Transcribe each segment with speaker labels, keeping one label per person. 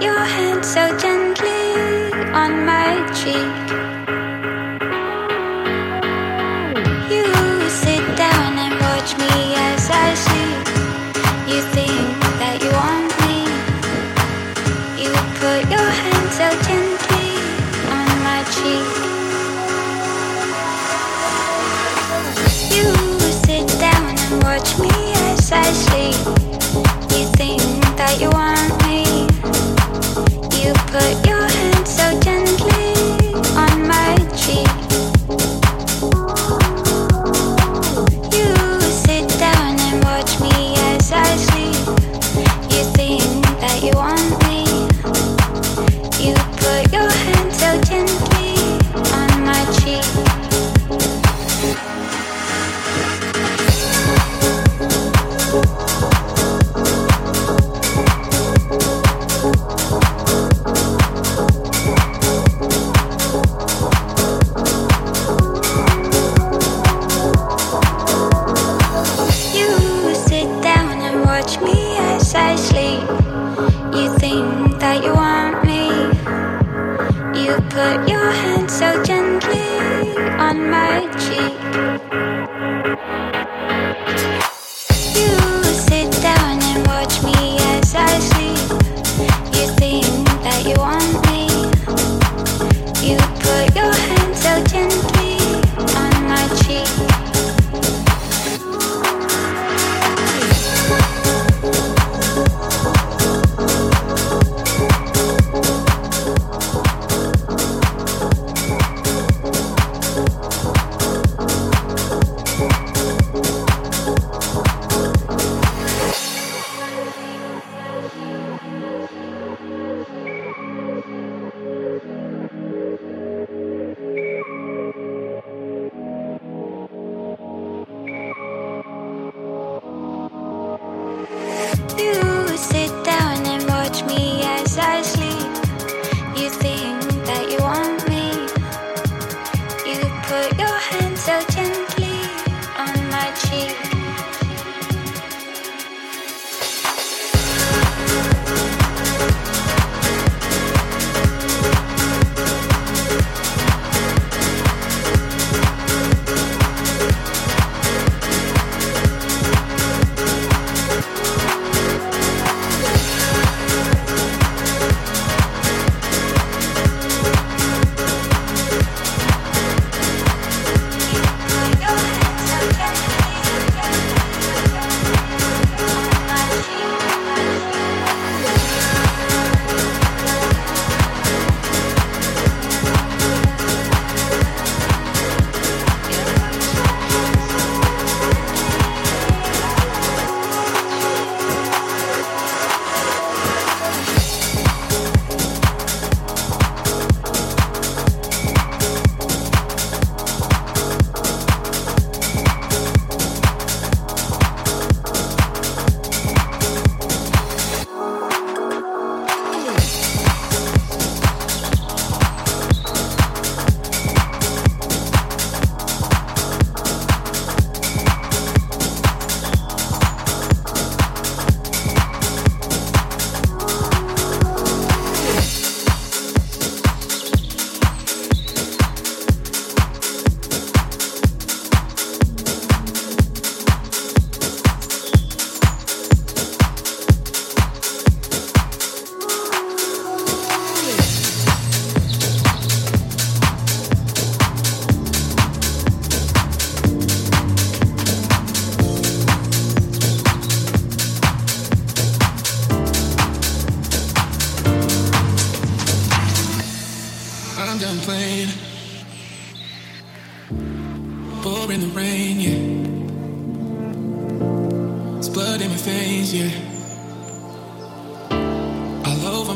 Speaker 1: your hand so gently on my cheek. You sit down and watch me as I sleep. You think that you want me. You put your hand so gently on my cheek. You sit down and watch me as I sleep.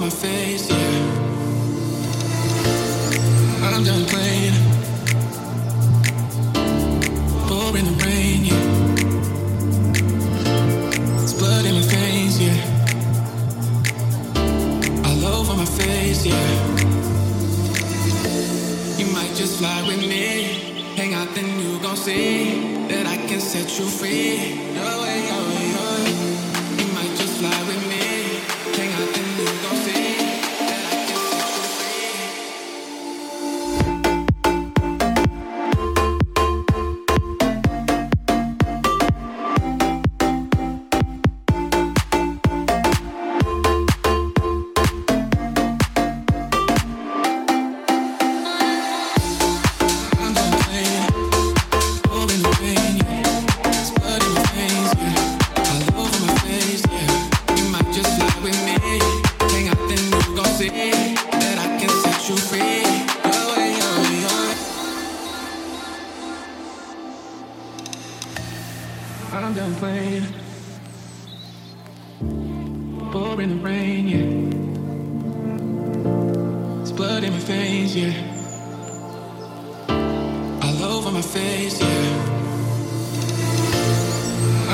Speaker 1: my
Speaker 2: face, yeah. I'm done playing. Pour in the rain, yeah. It's blood in my veins, yeah. All over my face, yeah. You might just fly with me. Hang out, then you gon' see that I can set you free. No way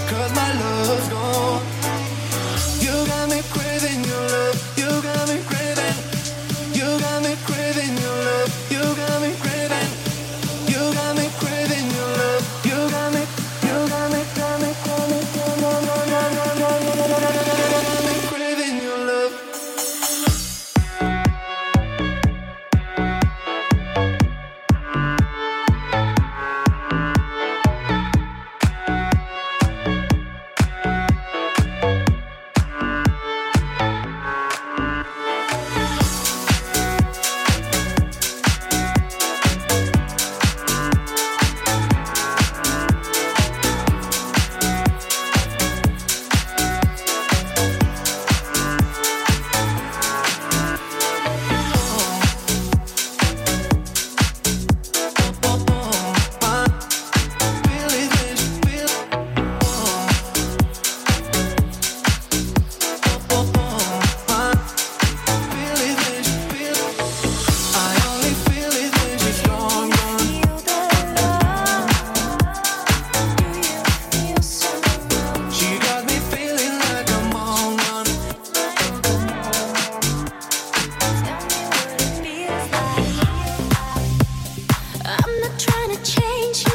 Speaker 3: because my love's gone.
Speaker 4: trying to change